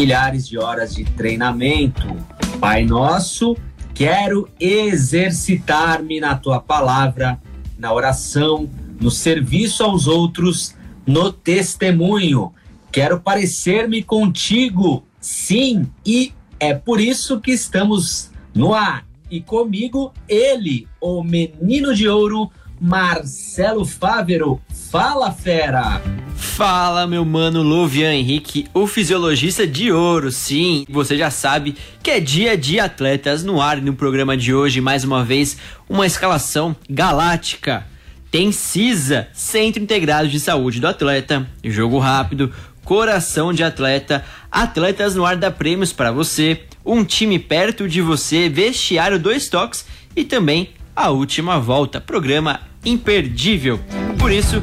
Milhares de horas de treinamento. Pai nosso, quero exercitar-me na tua palavra, na oração, no serviço aos outros, no testemunho. Quero parecer-me contigo, sim, e é por isso que estamos no ar. E comigo, ele, o menino de ouro, Marcelo Fávero. Fala, fera! Fala, meu mano Luvian Henrique, o fisiologista de ouro. Sim, você já sabe que é dia de atletas no ar no programa de hoje, mais uma vez, uma escalação galáctica. Tem CISA, Centro Integrado de Saúde do Atleta, Jogo Rápido, Coração de Atleta, Atletas no Ar dá prêmios para você, um time perto de você, vestiário dois toques e também a última volta, programa imperdível. Por isso,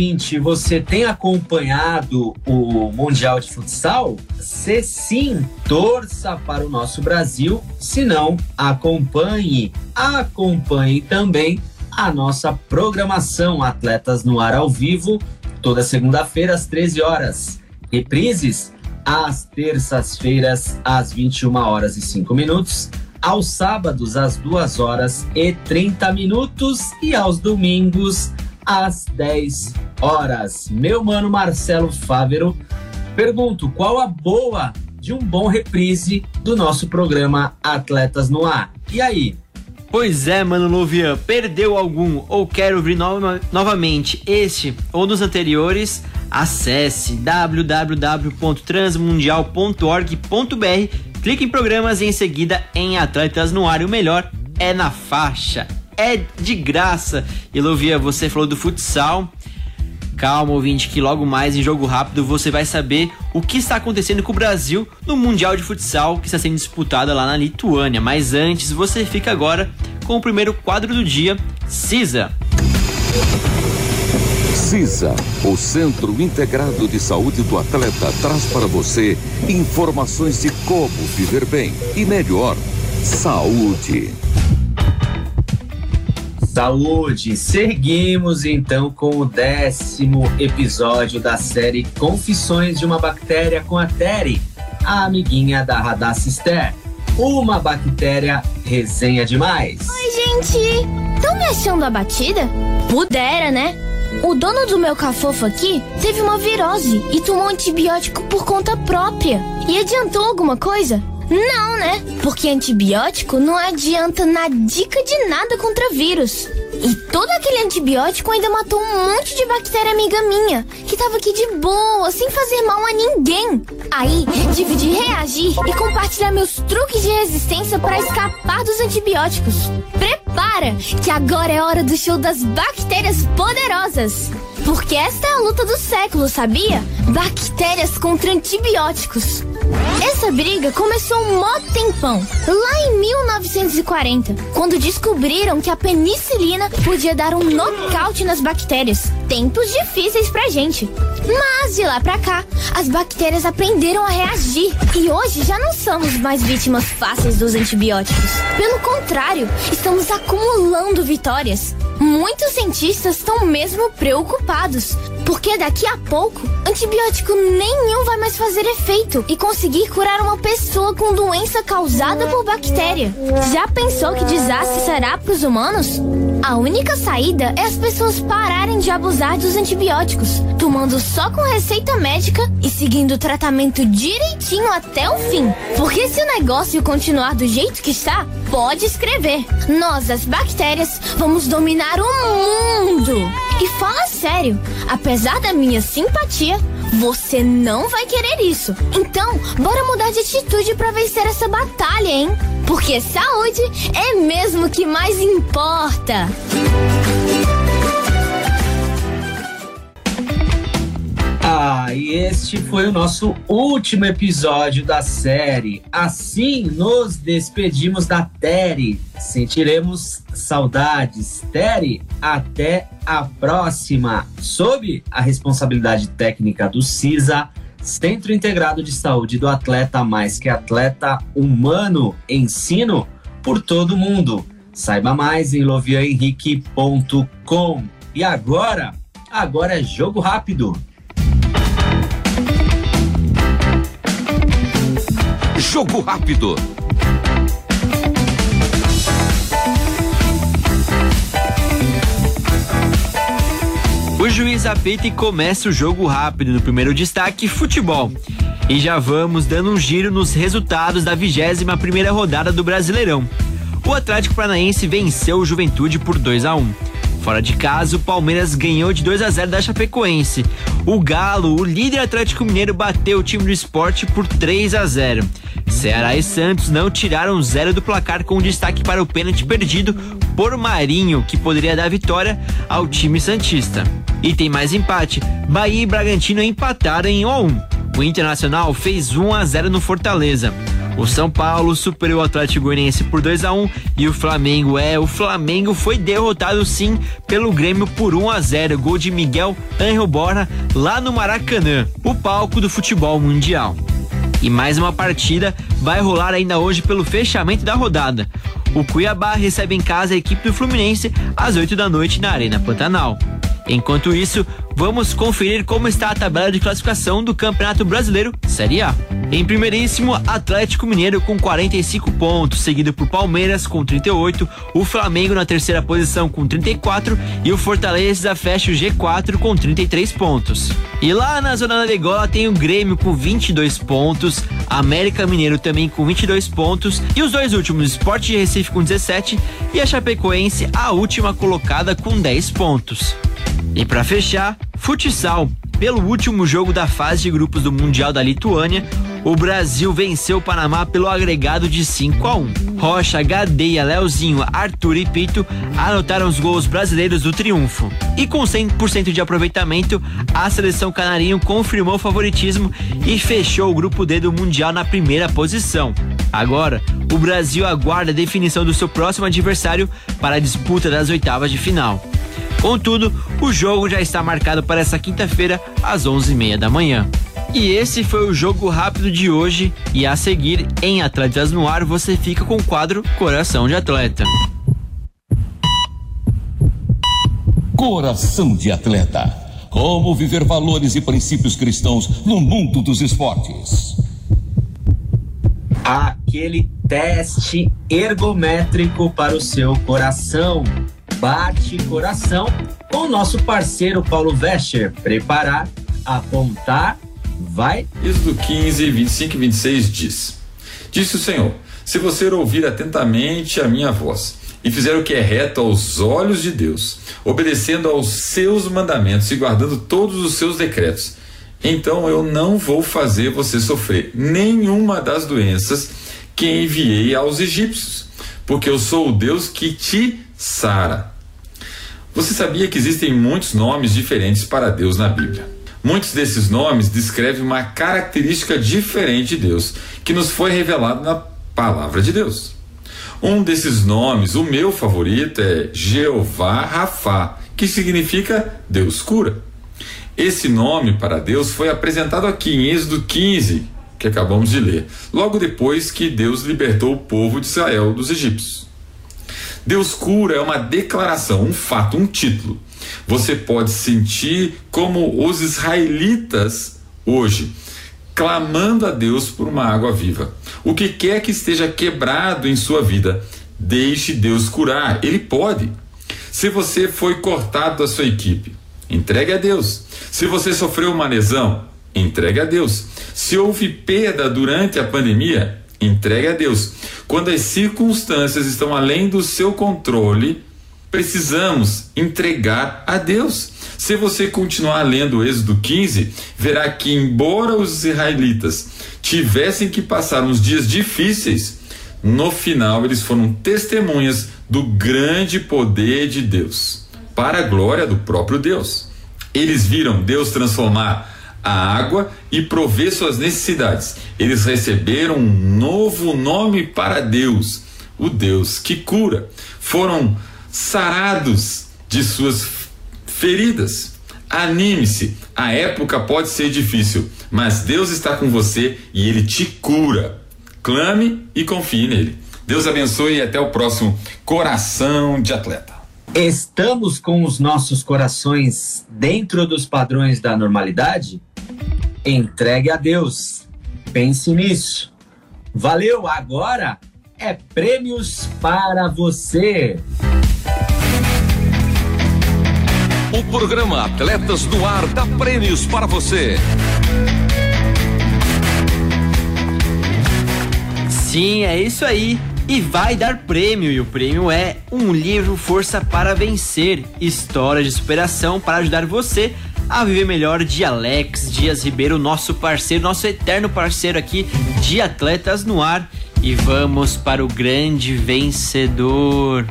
Ouvinte, você tem acompanhado o Mundial de Futsal? Se sim, torça para o nosso Brasil. Se não, acompanhe. Acompanhe também a nossa programação Atletas no Ar ao Vivo, toda segunda-feira às 13 horas. Reprises às terças-feiras às 21 horas e 5 minutos, aos sábados às 2 horas e 30 minutos e aos domingos 10 horas. Meu mano Marcelo Fávero, pergunto qual a boa de um bom reprise do nosso programa Atletas no Ar. E aí? Pois é, mano Luvian, perdeu algum ou quer ouvir no novamente este ou dos anteriores? Acesse www.transmundial.org.br, clique em programas e em seguida em Atletas no Ar. E o melhor é na faixa é de graça. E Lovia, você falou do futsal. Calma, ouvinte, que logo mais em jogo rápido você vai saber o que está acontecendo com o Brasil no Mundial de Futsal que está sendo disputado lá na Lituânia. Mas antes, você fica agora com o primeiro quadro do dia, CISA. CISA, o Centro Integrado de Saúde do Atleta, traz para você informações de como viver bem e melhor. Saúde. Saúde! Seguimos então com o décimo episódio da série Confissões de uma Bactéria com a Terry, a amiguinha da Radacister. Uma bactéria resenha demais. Oi, gente! Estão me achando abatida? Pudera, né? O dono do meu cafofo aqui teve uma virose e tomou antibiótico por conta própria. E adiantou alguma coisa? Não, né? Porque antibiótico não adianta na dica de nada contra vírus. E todo aquele antibiótico ainda matou um monte de bactéria amiga minha, que tava aqui de boa, sem fazer mal a ninguém. Aí, de reagir e compartilhar meus truques de resistência para escapar dos antibióticos. Prepara, que agora é hora do show das bactérias poderosas. Porque esta é a luta do século, sabia? Bactérias contra antibióticos. Essa briga começou um mó tempão, lá em 1940, quando descobriram que a penicilina podia dar um nocaute nas bactérias. Tempos difíceis pra gente. Mas de lá pra cá, as bactérias aprenderam a reagir e hoje já não somos mais vítimas fáceis dos antibióticos. Pelo contrário, estamos acumulando vitórias. Muitos cientistas estão mesmo preocupados, porque daqui a pouco antibiótico nenhum vai mais fazer efeito e conseguir curar uma pessoa com doença causada por bactéria. Já pensou que desastre será para os humanos? A única saída é as pessoas pararem de abusar dos antibióticos, tomando só com receita médica e seguindo o tratamento direitinho até o fim. Porque se o negócio continuar do jeito que está, pode escrever. Nós, as bactérias, vamos dominar o mundo. E fala sério, apesar da minha simpatia, você não vai querer isso. Então, bora mudar de atitude para vencer essa batalha, hein? Porque saúde é mesmo que mais importa. Ah, e este foi o nosso último episódio da série. Assim nos despedimos da Terry. Sentiremos saudades. Terry, até a próxima. Sob a responsabilidade técnica do CISA, Centro Integrado de Saúde do Atleta Mais que Atleta Humano, ensino por todo mundo. Saiba mais em lovianhenrique.com. E agora, agora é jogo rápido. Jogo rápido. O juiz apita e começa o jogo rápido. No primeiro destaque, futebol. E já vamos dando um giro nos resultados da 21 primeira rodada do Brasileirão. O Atlético Paranaense venceu o Juventude por 2 a 1. Fora de casa, o Palmeiras ganhou de 2 a 0 da Chapecoense. O Galo, o líder Atlético Mineiro, bateu o time do esporte por 3 a 0. Ceará e Santos não tiraram zero do placar com destaque para o pênalti perdido por Marinho, que poderia dar vitória ao time Santista. E tem mais empate. Bahia e Bragantino empataram em 1 a 1. O Internacional fez 1 a 0 no Fortaleza. O São Paulo superou o Atlético Goianiense por 2 a 1 e o Flamengo é, o Flamengo foi derrotado sim pelo Grêmio por 1 a 0, gol de Miguel Angel Borra lá no Maracanã, o palco do futebol mundial. E mais uma partida vai rolar ainda hoje pelo fechamento da rodada. O Cuiabá recebe em casa a equipe do Fluminense às 8 da noite na Arena Pantanal. Enquanto isso, vamos conferir como está a tabela de classificação do Campeonato Brasileiro Série A. Em primeiríssimo, Atlético Mineiro com 45 pontos, seguido por Palmeiras com 38, o Flamengo na terceira posição com 34 e o Fortaleza fecha o G4 com 33 pontos. E lá na zona da degola tem o Grêmio com 22 pontos, América Mineiro também com 22 pontos e os dois últimos, Sport de Recife com 17 e a Chapecoense a última colocada com 10 pontos. E para fechar, futsal. Pelo último jogo da fase de grupos do Mundial da Lituânia, o Brasil venceu o Panamá pelo agregado de 5 a 1. Rocha, Gadeia, Leozinho, Arthur e Pito anotaram os gols brasileiros do triunfo. E com 100% de aproveitamento, a seleção canarinho confirmou o favoritismo e fechou o grupo D do Mundial na primeira posição. Agora, o Brasil aguarda a definição do seu próximo adversário para a disputa das oitavas de final. Contudo, o jogo já está marcado para essa quinta-feira, às 11h30 da manhã. E esse foi o jogo rápido de hoje. E a seguir, em Atletas no Ar, você fica com o quadro Coração de Atleta. Coração de Atleta. Como viver valores e princípios cristãos no mundo dos esportes. Aquele teste ergométrico para o seu coração bate coração com o nosso parceiro Paulo Vescher. Preparar, apontar, vai. Êxodo 15, 25 e 26 diz: Disse o Senhor: Se você ouvir atentamente a minha voz e fizer o que é reto aos olhos de Deus, obedecendo aos seus mandamentos e guardando todos os seus decretos, então eu não vou fazer você sofrer nenhuma das doenças que enviei aos egípcios, porque eu sou o Deus que te sara. Você sabia que existem muitos nomes diferentes para Deus na Bíblia? Muitos desses nomes descrevem uma característica diferente de Deus, que nos foi revelado na palavra de Deus. Um desses nomes, o meu favorito, é Jeová Rafá, que significa Deus cura. Esse nome para Deus foi apresentado aqui em Êxodo 15, que acabamos de ler, logo depois que Deus libertou o povo de Israel dos egípcios. Deus cura é uma declaração, um fato, um título. Você pode sentir como os israelitas hoje, clamando a Deus por uma água viva. O que quer que esteja quebrado em sua vida, deixe Deus curar. Ele pode. Se você foi cortado da sua equipe, entregue a Deus. Se você sofreu uma lesão, entregue a Deus. Se houve perda durante a pandemia, entregue a Deus. Quando as circunstâncias estão além do seu controle, precisamos entregar a Deus. Se você continuar lendo Êxodo 15, verá que, embora os israelitas tivessem que passar uns dias difíceis, no final eles foram testemunhas do grande poder de Deus, para a glória do próprio Deus. Eles viram Deus transformar a água e prover suas necessidades. Eles receberam um novo nome para Deus, o Deus que cura. Foram sarados de suas feridas. Anime-se, a época pode ser difícil, mas Deus está com você e ele te cura. Clame e confie nele. Deus abençoe e até o próximo Coração de Atleta. Estamos com os nossos corações dentro dos padrões da normalidade? Entregue a Deus. Pense nisso. Valeu, agora é prêmios para você. O programa Atletas no Ar dá prêmios para você. Sim, é isso aí. E vai dar prêmio, e o prêmio é um livro Força para Vencer História de superação para ajudar você a viver melhor de Alex Dias Ribeiro, nosso parceiro, nosso eterno parceiro aqui de Atletas no Ar. E vamos para o grande vencedor.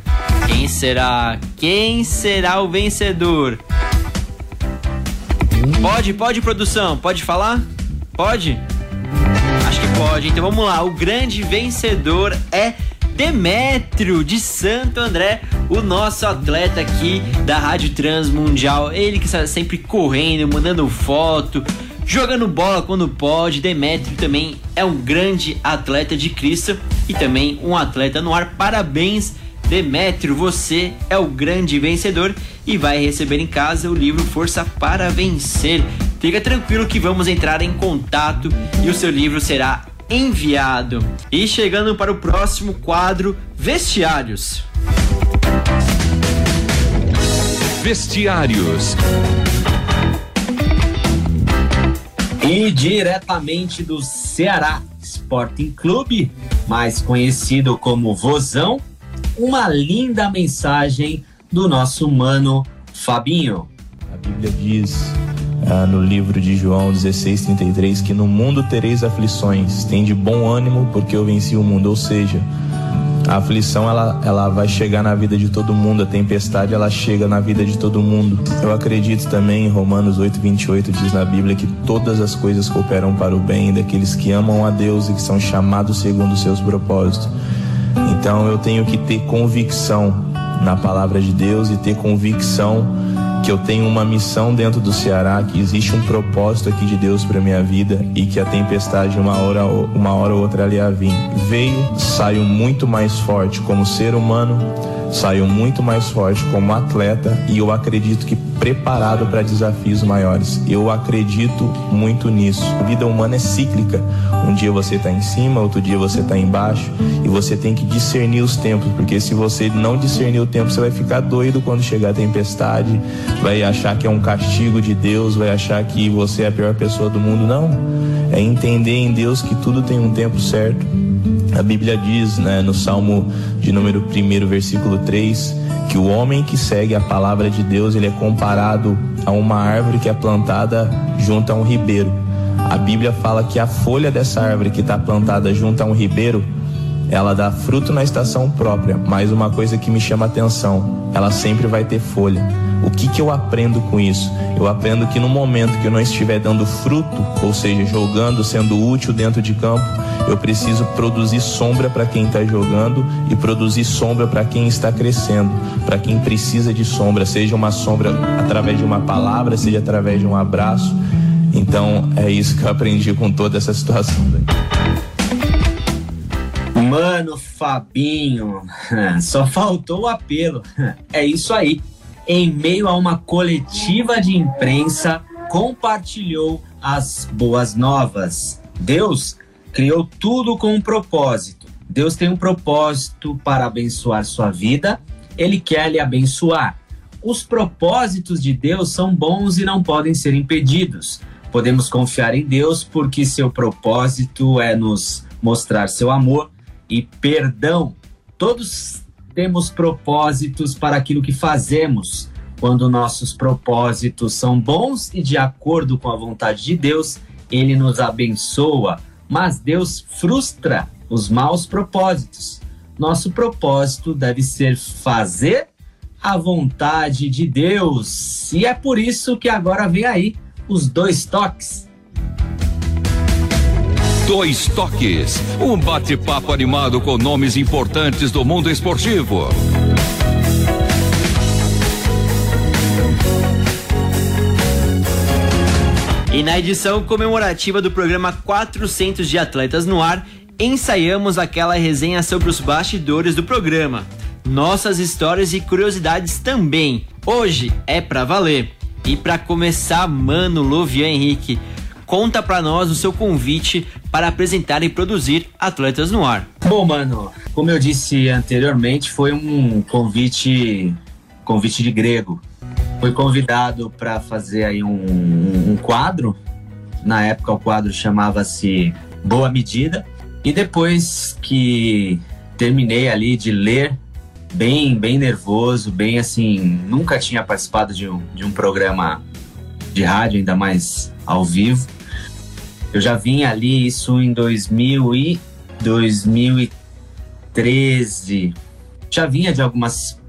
Quem será? Quem será o vencedor? Pode, pode, produção? Pode falar? Pode? Acho que pode. Então vamos lá. O grande vencedor é Demétrio de Santo André, o nosso atleta aqui da Rádio Transmundial. Ele que está sempre correndo, mandando foto, jogando bola quando pode. Demétrio também é um grande atleta de Cristo e também um atleta no ar. Parabéns, Demétrio, você é o grande vencedor e vai receber em casa o livro Força para Vencer. Fica tranquilo que vamos entrar em contato e o seu livro será enviado. E chegando para o próximo quadro, Vestiários. Vestiários. E diretamente do Ceará Sporting Clube, mais conhecido como Vozão, uma linda mensagem do nosso mano Fabinho. A Bíblia diz ah, no livro de João 16:33 que no mundo tereis aflições, tem de bom ânimo porque eu venci o mundo, ou seja, a aflição ela, ela vai chegar na vida de todo mundo, a tempestade ela chega na vida de todo mundo. Eu acredito também em Romanos 8:28 diz na Bíblia que todas as coisas cooperam para o bem daqueles que amam a Deus e que são chamados segundo os seus propósitos. Então eu tenho que ter convicção na palavra de Deus e ter convicção que eu tenho uma missão dentro do Ceará, que existe um propósito aqui de Deus para minha vida e que a tempestade uma hora uma hora ou outra ali a vir. Veio, saiu muito mais forte como ser humano, saiu muito mais forte como atleta e eu acredito que preparado para desafios maiores. Eu acredito muito nisso. A vida humana é cíclica. Um dia você está em cima, outro dia você está embaixo e você tem que discernir os tempos, porque se você não discernir o tempo, você vai ficar doido quando chegar a tempestade, vai achar que é um castigo de Deus, vai achar que você é a pior pessoa do mundo. Não. É entender em Deus que tudo tem um tempo certo. A Bíblia diz, né, no Salmo de número 1, versículo 3, que o homem que segue a palavra de Deus, ele é comparado a uma árvore que é plantada junto a um ribeiro. A Bíblia fala que a folha dessa árvore que está plantada junto a um ribeiro, ela dá fruto na estação própria, mas uma coisa que me chama atenção, ela sempre vai ter folha. O que, que eu aprendo com isso? Eu aprendo que no momento que eu não estiver dando fruto, ou seja, jogando, sendo útil dentro de campo, eu preciso produzir sombra para quem está jogando e produzir sombra para quem está crescendo, para quem precisa de sombra, seja uma sombra através de uma palavra, seja através de um abraço. Então é isso que eu aprendi com toda essa situação. Mano, Fabinho, só faltou o apelo. É isso aí em meio a uma coletiva de imprensa, compartilhou as boas novas. Deus criou tudo com um propósito. Deus tem um propósito para abençoar sua vida ele quer lhe abençoar. Os propósitos de Deus são bons e não podem ser impedidos. Podemos confiar em Deus porque seu propósito é nos mostrar seu amor e perdão. Todos temos propósitos para aquilo que fazemos. Quando nossos propósitos são bons e de acordo com a vontade de Deus, ele nos abençoa, mas Deus frustra os maus propósitos. Nosso propósito deve ser fazer a vontade de Deus. E é por isso que agora vem aí os dois toques. Dois Toques, um bate-papo animado com nomes importantes do mundo esportivo. E na edição comemorativa do programa 400 de Atletas no Ar, ensaiamos aquela resenha sobre os bastidores do programa. Nossas histórias e curiosidades também. Hoje é pra valer. E para começar, mano, Lovian Henrique, conta para nós o seu convite para apresentar e produzir Atletas no Ar. Bom, mano, como eu disse anteriormente, foi um convite convite de grego. Fui convidado para fazer aí um, um quadro. Na época o quadro chamava-se Boa Medida. E depois que terminei ali de ler, bem, bem nervoso, bem assim, nunca tinha participado de um, de um programa de rádio, ainda mais ao vivo. Eu já vim ali isso em 2000 e 2013. Já vinha de algumas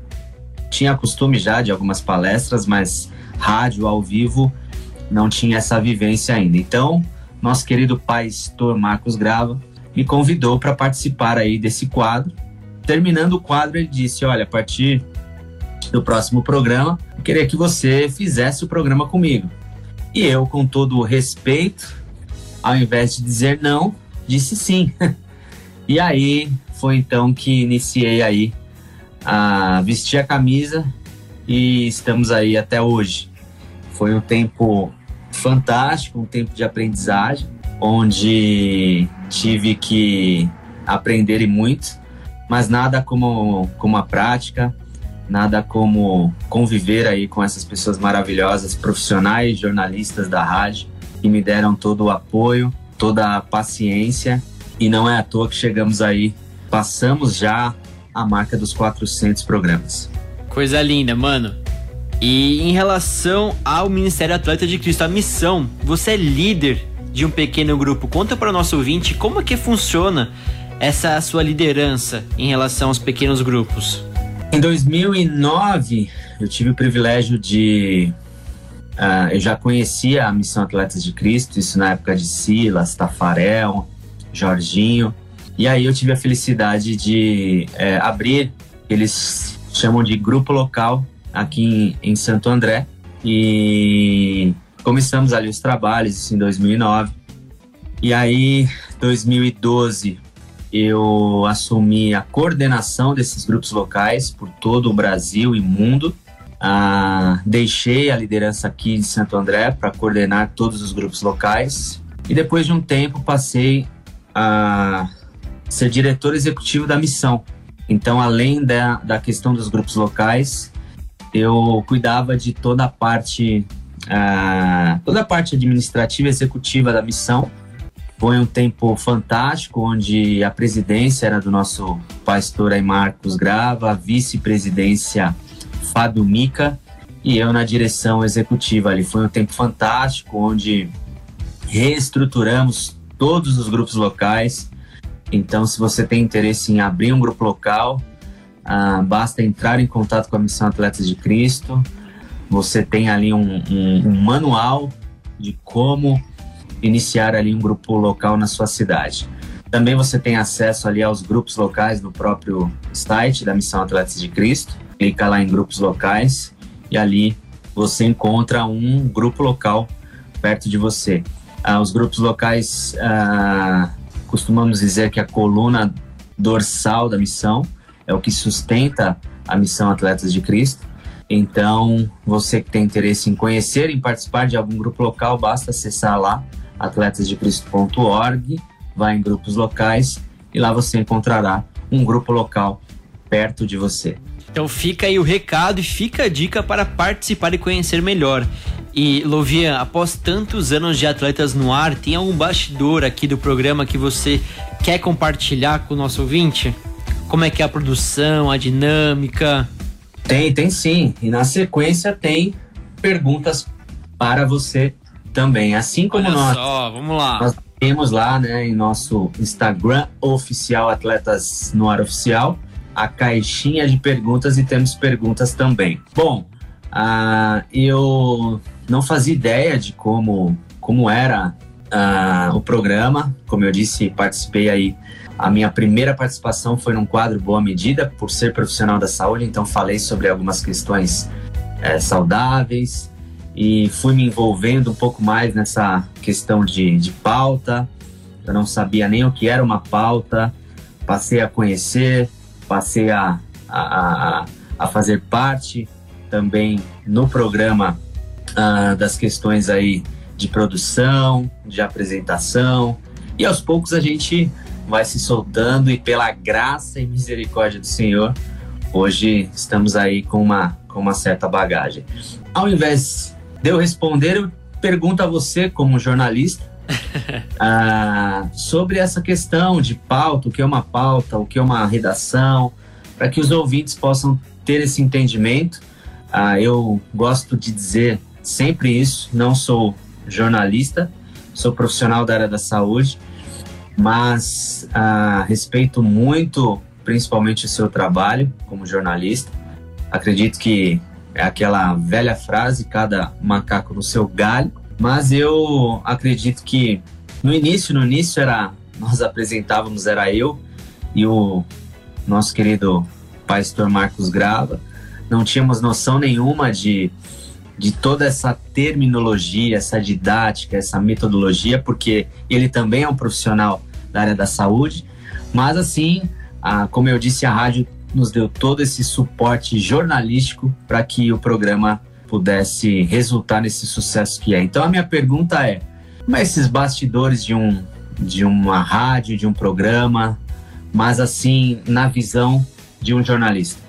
tinha costume já de algumas palestras, mas rádio ao vivo não tinha essa vivência ainda. Então, nosso querido pastor Marcos Grava me convidou para participar aí desse quadro. Terminando o quadro, ele disse: "Olha, a partir do próximo programa, eu queria que você fizesse o programa comigo". E eu, com todo o respeito, ao invés de dizer não, disse sim. e aí foi então que iniciei aí a vestir a camisa e estamos aí até hoje. Foi um tempo fantástico, um tempo de aprendizagem, onde tive que aprender muito, mas nada como, como a prática, nada como conviver aí com essas pessoas maravilhosas, profissionais, jornalistas da rádio, que me deram todo o apoio, toda a paciência, e não é à toa que chegamos aí, passamos já a marca dos 400 programas. Coisa linda, mano. E em relação ao Ministério Atleta de Cristo, a missão, você é líder de um pequeno grupo. Conta para o nosso ouvinte como é que funciona essa sua liderança em relação aos pequenos grupos. Em 2009, eu tive o privilégio de. Uh, eu já conhecia a Missão Atletas de Cristo, isso na época de Silas, Tafarel, Jorginho. E aí eu tive a felicidade de é, abrir, eles chamam de grupo local aqui em, em Santo André. E começamos ali os trabalhos isso em 2009. E aí, 2012, eu assumi a coordenação desses grupos locais por todo o Brasil e mundo. Ah, deixei a liderança aqui de Santo André para coordenar todos os grupos locais. E depois de um tempo, passei a ser diretor executivo da missão. Então, além da, da questão dos grupos locais, eu cuidava de toda a parte, uh, toda a parte administrativa e executiva da missão. Foi um tempo fantástico, onde a presidência era do nosso pastor aí Marcos Grava, a vice-presidência Fábio Mica e eu na direção executiva ali. Foi um tempo fantástico, onde reestruturamos todos os grupos locais, então, se você tem interesse em abrir um grupo local, ah, basta entrar em contato com a Missão Atletas de Cristo. Você tem ali um, um, um manual de como iniciar ali um grupo local na sua cidade. Também você tem acesso ali aos grupos locais no próprio site da Missão Atletas de Cristo. Clica lá em grupos locais e ali você encontra um grupo local perto de você. Ah, os grupos locais ah, costumamos dizer que a coluna dorsal da missão é o que sustenta a missão Atletas de Cristo. Então, você que tem interesse em conhecer, em participar de algum grupo local, basta acessar lá atletasdecristo.org, vai em grupos locais e lá você encontrará um grupo local perto de você. Então fica aí o recado e fica a dica para participar e conhecer melhor. E Lovian, após tantos anos de atletas no ar, tem algum bastidor aqui do programa que você quer compartilhar com o nosso ouvinte? Como é que é a produção, a dinâmica? Tem, tem sim. E na sequência tem perguntas para você também. Assim como Olha nós. Só, vamos lá. Nós temos lá, né, em nosso Instagram oficial Atletas no Ar Oficial, a caixinha de perguntas e temos perguntas também. Bom, uh, eu não fazia ideia de como, como era uh, o programa. Como eu disse, participei aí. A minha primeira participação foi num quadro Boa Medida, por ser profissional da saúde, então falei sobre algumas questões é, saudáveis e fui me envolvendo um pouco mais nessa questão de, de pauta. Eu não sabia nem o que era uma pauta, passei a conhecer, passei a, a, a, a fazer parte também no programa uh, das questões aí de produção, de apresentação, e aos poucos a gente vai se soltando e pela graça e misericórdia do Senhor, hoje estamos aí com uma, com uma certa bagagem. Ao invés de eu responder, eu pergunto a você, como jornalista, uh, sobre essa questão de pauta, o que é uma pauta, o que é uma redação, para que os ouvintes possam ter esse entendimento. Uh, eu gosto de dizer sempre isso, não sou jornalista, sou profissional da área da saúde, mas uh, respeito muito, principalmente o seu trabalho como jornalista. Acredito que é aquela velha frase, cada macaco no seu galho, mas eu acredito que no início, no início era nós apresentávamos era eu e o nosso querido pastor Marcos Grava. Não tínhamos noção nenhuma de de toda essa terminologia, essa didática, essa metodologia, porque ele também é um profissional da área da saúde, mas assim, a, como eu disse, a rádio nos deu todo esse suporte jornalístico para que o programa pudesse resultar nesse sucesso que é. Então a minha pergunta é: como é esses bastidores de um de uma rádio, de um programa, mas assim na visão de um jornalista?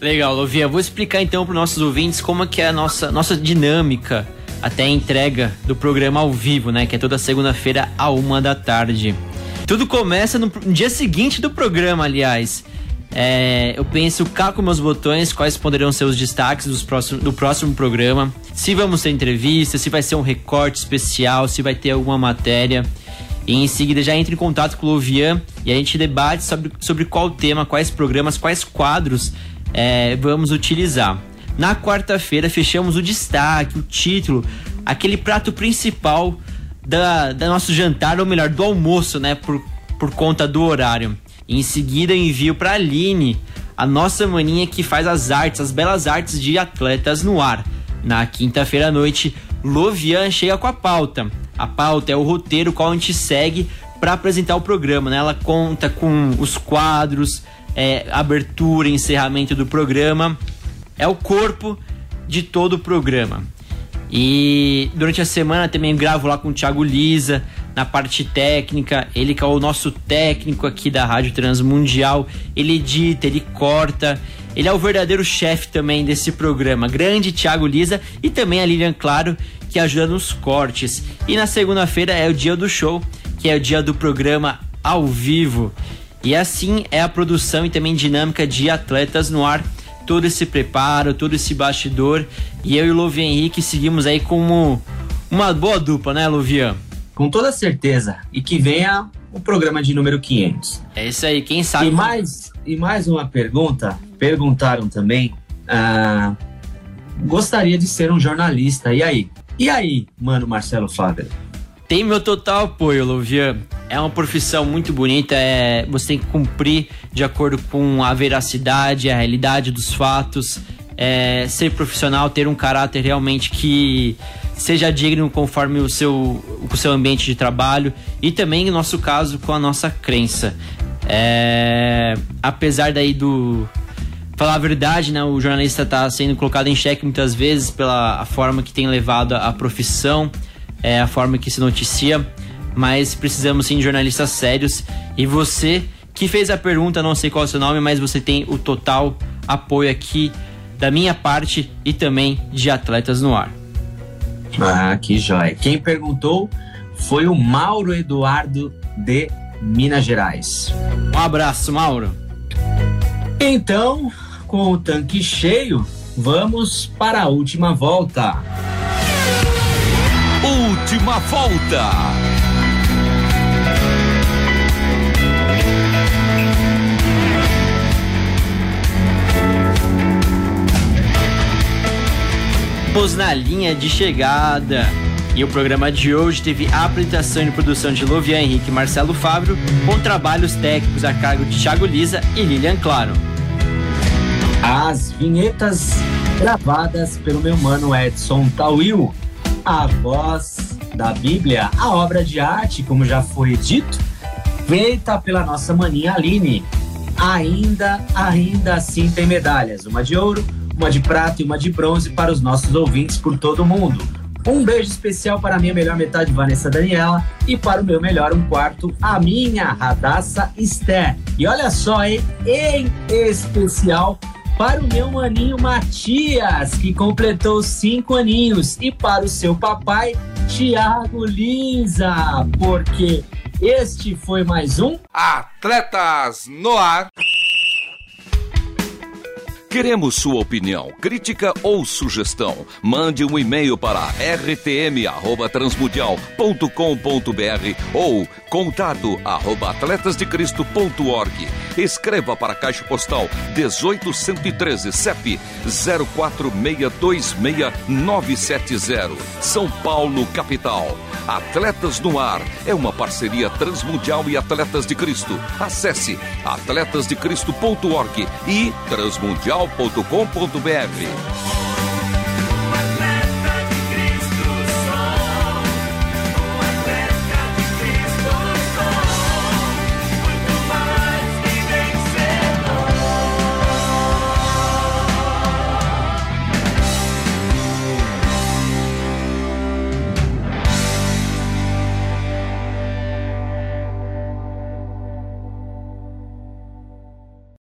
Legal, Lovia. Vou explicar então para os nossos ouvintes como é que é a nossa, nossa dinâmica até a entrega do programa ao vivo, né? Que é toda segunda-feira a uma da tarde. Tudo começa no dia seguinte do programa, aliás. É, eu penso cá com meus botões quais poderão ser os destaques dos do próximo programa. Se vamos ter entrevista, se vai ser um recorte especial, se vai ter alguma matéria. E em seguida já entra em contato com o Lovian e a gente debate sobre, sobre qual tema, quais programas, quais quadros é, vamos utilizar. Na quarta-feira fechamos o destaque, o título, aquele prato principal da, da nosso jantar, ou melhor, do almoço, né? Por, por conta do horário. Em seguida envio para Aline, a nossa maninha que faz as artes, as belas artes de atletas no ar. Na quinta-feira à noite, Lovian chega com a pauta. A pauta é o roteiro qual a gente segue para apresentar o programa, né? Ela conta com os quadros, é, abertura, encerramento do programa, é o corpo de todo o programa. E durante a semana também gravo lá com o Thiago Lisa na parte técnica, ele que é o nosso técnico aqui da Rádio Transmundial, ele edita, ele corta, ele é o verdadeiro chefe também desse programa. Grande Thiago Lisa e também a Lilian Claro que ajuda nos cortes. E na segunda-feira é o dia do show, que é o dia do programa ao vivo. E assim é a produção e também dinâmica de atletas no ar. Todo esse preparo, todo esse bastidor. E eu e o Louvi Henrique seguimos aí como uma boa dupla, né, Luvian? Com toda certeza. E que venha o programa de número 500. É isso aí, quem sabe. E mais, e mais uma pergunta. Perguntaram também. Ah, gostaria de ser um jornalista. E aí? E aí, mano Marcelo Faber? Tem meu total apoio, Luvian. É uma profissão muito bonita, é, você tem que cumprir de acordo com a veracidade, a realidade dos fatos, é, ser profissional, ter um caráter realmente que seja digno conforme o seu, o seu ambiente de trabalho e também, no nosso caso, com a nossa crença. É, apesar daí do. Falar a verdade, né? O jornalista está sendo colocado em xeque muitas vezes pela forma que tem levado a, a profissão é a forma que se noticia, mas precisamos sim de jornalistas sérios. E você que fez a pergunta, não sei qual é o seu nome, mas você tem o total apoio aqui da minha parte e também de Atletas no Ar. Ah, que jóia. Quem perguntou foi o Mauro Eduardo de Minas Gerais. Um abraço, Mauro. Então, com o tanque cheio, vamos para a última volta. Última volta. Estamos na linha de chegada. E o programa de hoje teve apresentação e produção de Lovian Henrique e Marcelo Fábio, com trabalhos técnicos a cargo de Thiago Lisa e Lilian Claro. As vinhetas gravadas pelo meu mano Edson Tawil, a voz da Bíblia, a obra de arte, como já foi dito, feita pela nossa maninha Aline. Ainda, ainda assim tem medalhas, uma de ouro, uma de prata e uma de bronze para os nossos ouvintes por todo o mundo. Um beijo especial para a minha melhor metade, Vanessa Daniela, e para o meu melhor um quarto, a minha Radassa Esther. E olha só, hein? em especial para o meu maninho Matias, que completou cinco aninhos, e para o seu papai, Tiago Lisa, porque este foi mais um Atletas no Ar. Queremos sua opinião, crítica ou sugestão. Mande um e-mail para rtm@transmundial.com.br ou contato arroba atletasdecristo.org. Escreva para a Caixa Postal 18113 CEP 04626970, São Paulo, capital. Atletas no Ar é uma parceria Transmundial e Atletas de Cristo. Acesse atletasdecristo.org e transmundial.com.br.